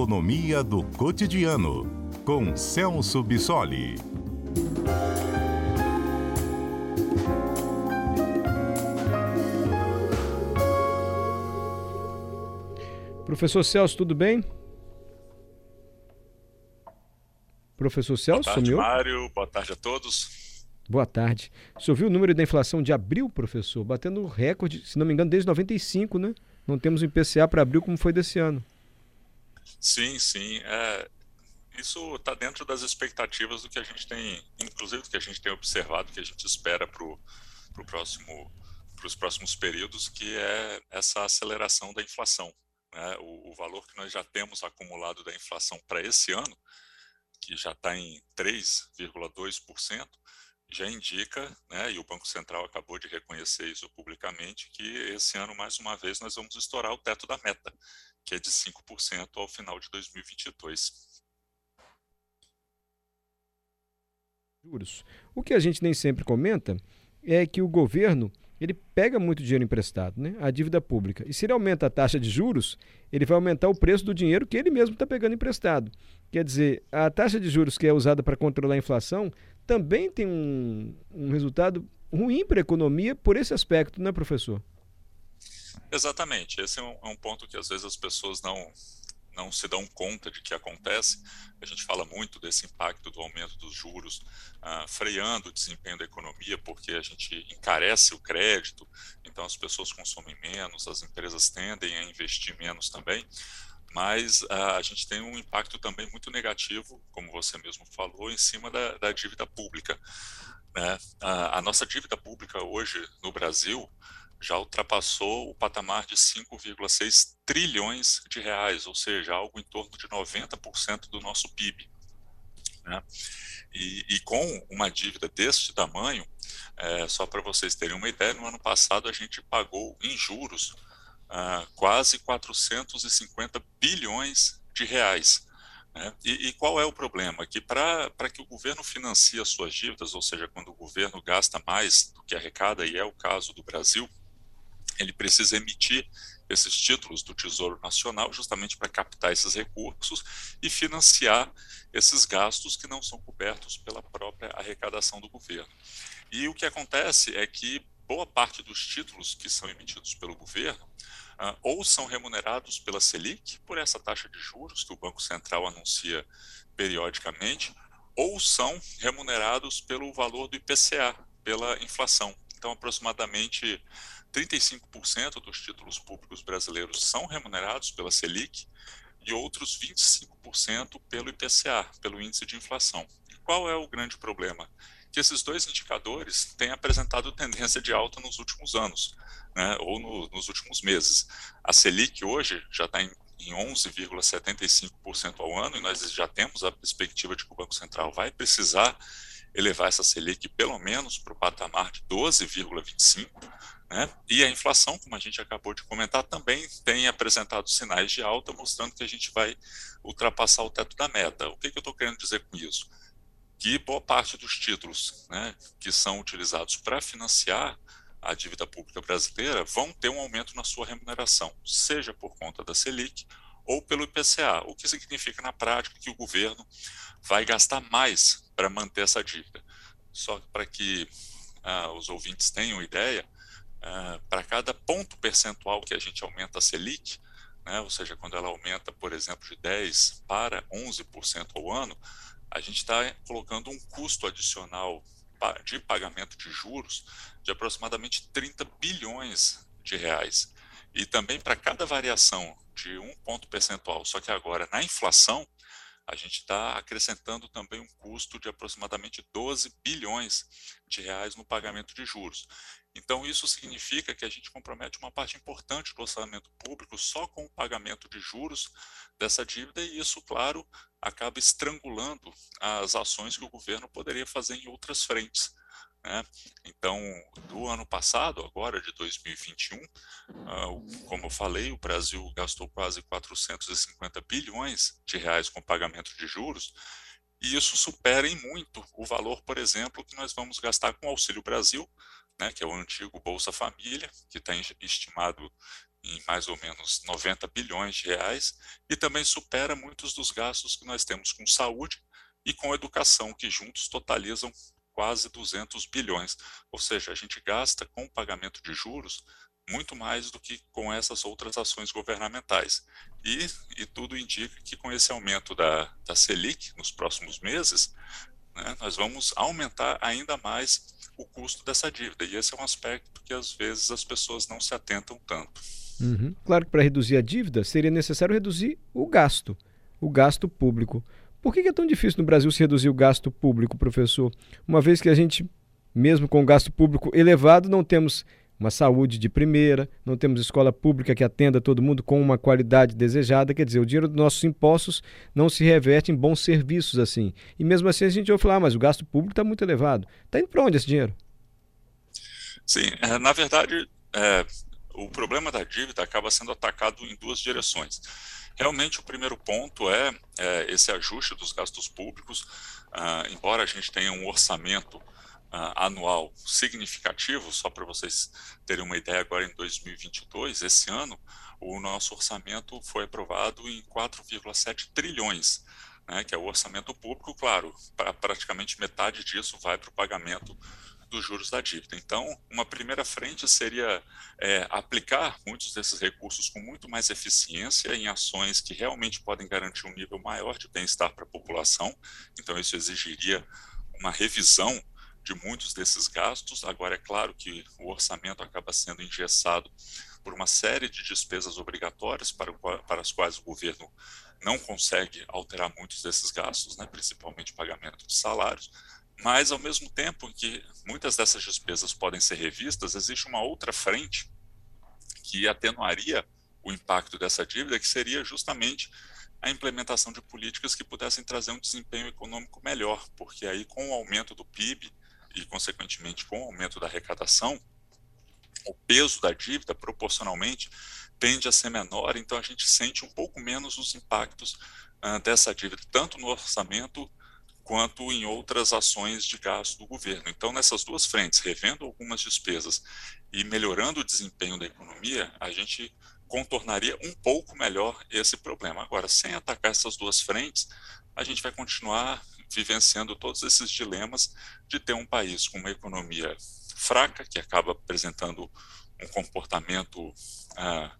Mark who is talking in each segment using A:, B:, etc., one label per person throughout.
A: Economia do Cotidiano, com Celso Bissoli.
B: Professor Celso, tudo bem? Professor Celso,
C: Boa tarde,
B: sumiu?
C: Mário. Boa tarde a todos.
B: Boa tarde. O senhor viu o número da inflação de abril, professor? Batendo recorde, se não me engano, desde 95, né? Não temos o IPCA para abril como foi desse ano.
C: Sim, sim. É, isso está dentro das expectativas do que a gente tem, inclusive do que a gente tem observado, que a gente espera para pro próximo, os próximos períodos, que é essa aceleração da inflação. Né? O, o valor que nós já temos acumulado da inflação para esse ano, que já está em 3,2%, já indica, né, e o Banco Central acabou de reconhecer isso publicamente, que esse ano, mais uma vez, nós vamos estourar o teto da meta, que é de 5% ao final de 2022.
B: Juros. O que a gente nem sempre comenta é que o governo ele pega muito dinheiro emprestado, né? a dívida pública. E se ele aumenta a taxa de juros, ele vai aumentar o preço do dinheiro que ele mesmo está pegando emprestado. Quer dizer, a taxa de juros que é usada para controlar a inflação também tem um, um resultado ruim para a economia por esse aspecto, né, professor?
C: Exatamente. Esse é um, é um ponto que às vezes as pessoas não, não se dão conta de que acontece. A gente fala muito desse impacto do aumento dos juros, uh, freando o desempenho da economia, porque a gente encarece o crédito, então as pessoas consomem menos, as empresas tendem a investir menos também. Mas uh, a gente tem um impacto também muito negativo, como você mesmo falou, em cima da, da dívida pública. Né? Uh, a nossa dívida pública hoje no Brasil já ultrapassou o patamar de 5,6 trilhões de reais, ou seja, algo em torno de 90% do nosso PIB. Né? E, e, com uma dívida deste tamanho, é, só para vocês terem uma ideia, no ano passado a gente pagou em juros ah, quase 450 bilhões de reais. Né? E, e, qual é o problema? Que para que o governo financie as suas dívidas, ou seja, quando o governo gasta mais do que arrecada, e é o caso do Brasil, ele precisa emitir esses títulos do Tesouro Nacional justamente para captar esses recursos e financiar esses gastos que não são cobertos pela própria arrecadação do governo. E o que acontece é que boa parte dos títulos que são emitidos pelo governo uh, ou são remunerados pela Selic, por essa taxa de juros que o Banco Central anuncia periodicamente, ou são remunerados pelo valor do IPCA, pela inflação. Então, aproximadamente 35% dos títulos públicos brasileiros são remunerados pela Selic e outros 25% pelo IPCA, pelo índice de inflação. E qual é o grande problema? Que esses dois indicadores têm apresentado tendência de alta nos últimos anos, né, ou no, nos últimos meses. A Selic hoje já está em em 11,75% ao ano, e nós já temos a perspectiva de que o Banco Central vai precisar elevar essa Selic pelo menos para o patamar de 12,25%, né? E a inflação, como a gente acabou de comentar, também tem apresentado sinais de alta, mostrando que a gente vai ultrapassar o teto da meta. O que, que eu estou querendo dizer com isso? Que boa parte dos títulos né, que são utilizados para financiar a dívida pública brasileira vão ter um aumento na sua remuneração, seja por conta da Selic ou pelo IPCA, o que significa na prática que o governo vai gastar mais para manter essa dívida. Só para que ah, os ouvintes tenham ideia, uh, para cada ponto percentual que a gente aumenta a Selic, né, ou seja, quando ela aumenta, por exemplo, de 10% para 11% ao ano, a gente está colocando um custo adicional de pagamento de juros de aproximadamente 30 bilhões de reais. E também para cada variação de um ponto percentual, só que agora na inflação, a gente está acrescentando também um custo de aproximadamente 12 bilhões de reais no pagamento de juros. Então, isso significa que a gente compromete uma parte importante do orçamento público só com o pagamento de juros dessa dívida, e isso, claro, acaba estrangulando as ações que o governo poderia fazer em outras frentes. Né? Então, do ano passado, agora de 2021, uh, ah, como eu falei, o Brasil gastou quase 450 bilhões de reais com pagamento de juros, e isso supera em muito o valor, por exemplo, que nós vamos gastar com o Auxílio Brasil, né, que é o antigo Bolsa Família, que está estimado em mais ou menos 90 bilhões de reais e também supera muitos dos gastos que nós temos com saúde e com educação, que juntos totalizam quase 200 bilhões. Ou seja, a gente gasta com o pagamento de juros muito mais do que com essas outras ações governamentais. E, e tudo indica que com esse aumento da, da Selic nos próximos meses, né, nós vamos aumentar ainda mais o custo dessa dívida. E esse é um aspecto que às vezes as pessoas não se atentam tanto.
B: Uhum. Claro que para reduzir a dívida seria necessário reduzir o gasto, o gasto público. Por que é tão difícil no Brasil se reduzir o gasto público, professor? Uma vez que a gente, mesmo com o gasto público elevado, não temos uma saúde de primeira, não temos escola pública que atenda todo mundo com uma qualidade desejada, quer dizer, o dinheiro dos nossos impostos não se reverte em bons serviços assim. E mesmo assim a gente vai falar, ah, mas o gasto público está muito elevado. Está indo para onde esse dinheiro?
C: Sim, é, na verdade, é, o problema da dívida acaba sendo atacado em duas direções. Realmente, o primeiro ponto é, é esse ajuste dos gastos públicos, ah, embora a gente tenha um orçamento uh, anual significativo, só para vocês terem uma ideia, agora em 2022, esse ano, o nosso orçamento foi aprovado em 4,7 trilhões, né, que é o orçamento público, claro, pra, praticamente metade disso vai para o pagamento dos juros da dívida. Então, uma primeira frente seria é, aplicar muitos desses recursos com muito mais eficiência em ações que realmente podem garantir um nível maior de bem-estar para a população. Então, isso exigiria uma revisão de muitos desses gastos. Agora, é claro que o orçamento acaba sendo engessado por uma série de despesas obrigatórias para, para as quais o governo não consegue alterar muitos desses gastos, né, principalmente pagamento de salários, mas ao mesmo tempo que muitas dessas despesas podem ser revistas, existe uma outra frente que atenuaria o impacto dessa dívida, que seria justamente a implementação de políticas que pudessem trazer um desempenho econômico melhor, porque aí com o aumento do PIB e, consequentemente, com o aumento da arrecadação, o peso da dívida, proporcionalmente, tende a ser menor, então a gente sente um pouco menos os impactos uh, dessa dívida, tanto no orçamento quanto em outras ações de gasto do governo. Então, nessas duas frentes, revendo algumas despesas e melhorando o desempenho da economia, a gente contornaria um pouco melhor esse problema. Agora, sem atacar essas duas frentes, a gente vai continuar vivenciando todos esses dilemas de ter um país com uma economia fraca, que acaba apresentando um comportamento ah,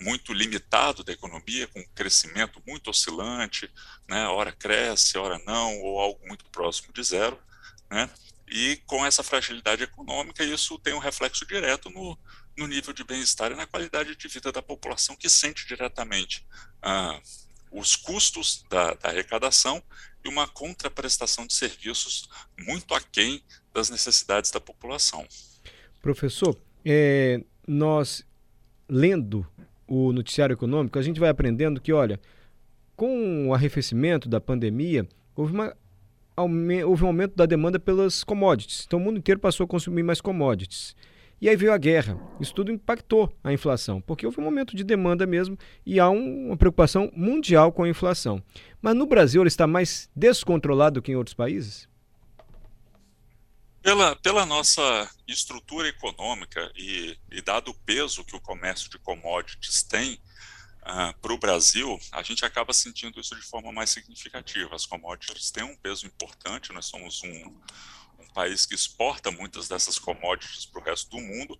C: muito limitado da economia, com um crescimento muito oscilante, né, hora cresce, hora não, ou algo muito próximo de zero, né, e com essa fragilidade econômica, isso tem um reflexo direto no, no nível de bem-estar e na qualidade de vida da população que sente diretamente ah, os custos da, da arrecadação e uma contraprestação de serviços muito aquém das necessidades da população.
B: Professor, é, nós lendo o noticiário econômico, a gente vai aprendendo que, olha, com o arrefecimento da pandemia, houve, uma, houve um aumento da demanda pelas commodities. Então o mundo inteiro passou a consumir mais commodities. E aí veio a guerra. Isso tudo impactou a inflação, porque houve um momento de demanda mesmo e há um, uma preocupação mundial com a inflação. Mas no Brasil ele está mais descontrolado do que em outros países?
C: Pela, pela nossa estrutura econômica e, e dado o peso que o comércio de commodities tem, Uh, para o Brasil, a gente acaba sentindo isso de forma mais significativa. As commodities têm um peso importante, nós somos um, país que exporta muitas dessas commodities para o resto do mundo,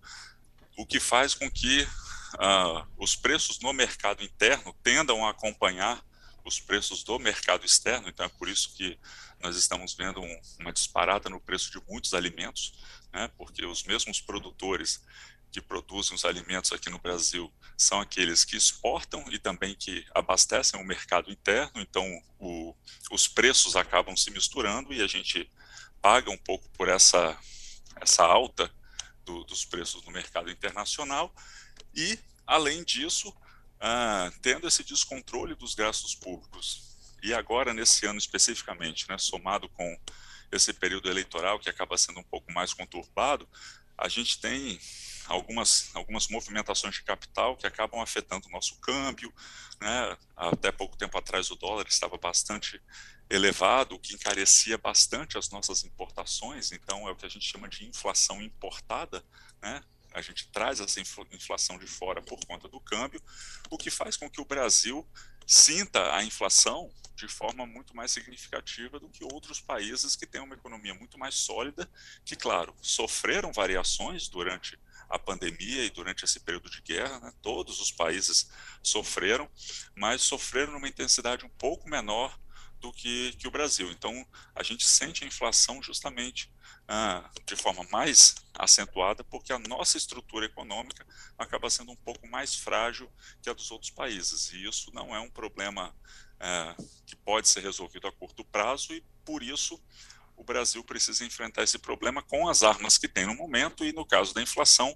C: o que faz com que uh, os preços no mercado interno tendam a acompanhar os preços do mercado externo. Então, é por isso que nós estamos vendo um, uma disparada no preço de muitos alimentos, né, porque os mesmos produtores que produzem os alimentos aqui no Brasil são aqueles que exportam e também que abastecem o mercado interno, então o, os preços acabam se misturando e a gente paga um pouco por essa, essa alta do, dos preços no mercado internacional e, além disso, ah, tendo esse descontrole dos gastos públicos. E agora, nesse ano especificamente, né, somado com esse período eleitoral que acaba sendo um pouco mais conturbado, a gente tem algumas, algumas movimentações de capital que acabam afetando o nosso câmbio. Né? Até pouco tempo atrás o dólar estava bastante elevado, o que encarecia bastante as nossas importações, então é o que a gente chama de inflação importada, né? A gente traz essa inflação de fora por conta do câmbio, o que faz com que o Brasil sinta a inflação de forma muito mais significativa do que outros países que têm uma economia muito mais sólida, que, claro, sofreram variações durante a pandemia e durante esse período de guerra, né? todos os países sofreram, mas sofreram numa intensidade um pouco menor do que, que o Brasil. Então, a gente sente a inflação justamente ah, de forma mais acentuada, porque a nossa estrutura econômica acaba sendo um pouco mais frágil que a dos outros países. E isso não é um problema ah, que pode ser resolvido a curto prazo, e por isso o Brasil precisa enfrentar esse problema com as armas que tem no momento, e no caso da inflação,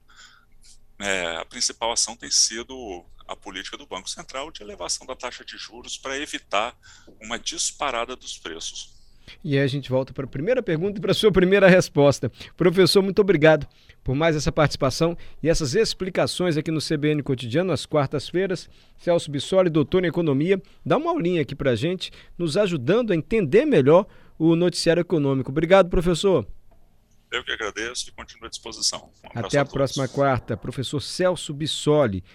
C: é, a principal ação tem sido a política do Banco Central de elevação da taxa de juros para evitar uma disparada dos preços.
B: E aí a gente volta para a primeira pergunta e para a sua primeira resposta. Professor, muito obrigado por mais essa participação e essas explicações aqui no CBN Cotidiano, às quartas-feiras. Celso Bissoli, doutor em Economia, dá uma aulinha aqui para a gente, nos ajudando a entender melhor o noticiário econômico. Obrigado, professor.
C: Eu que agradeço e continuo à disposição.
B: Um Até a, a próxima quarta. Professor Celso Bissoli.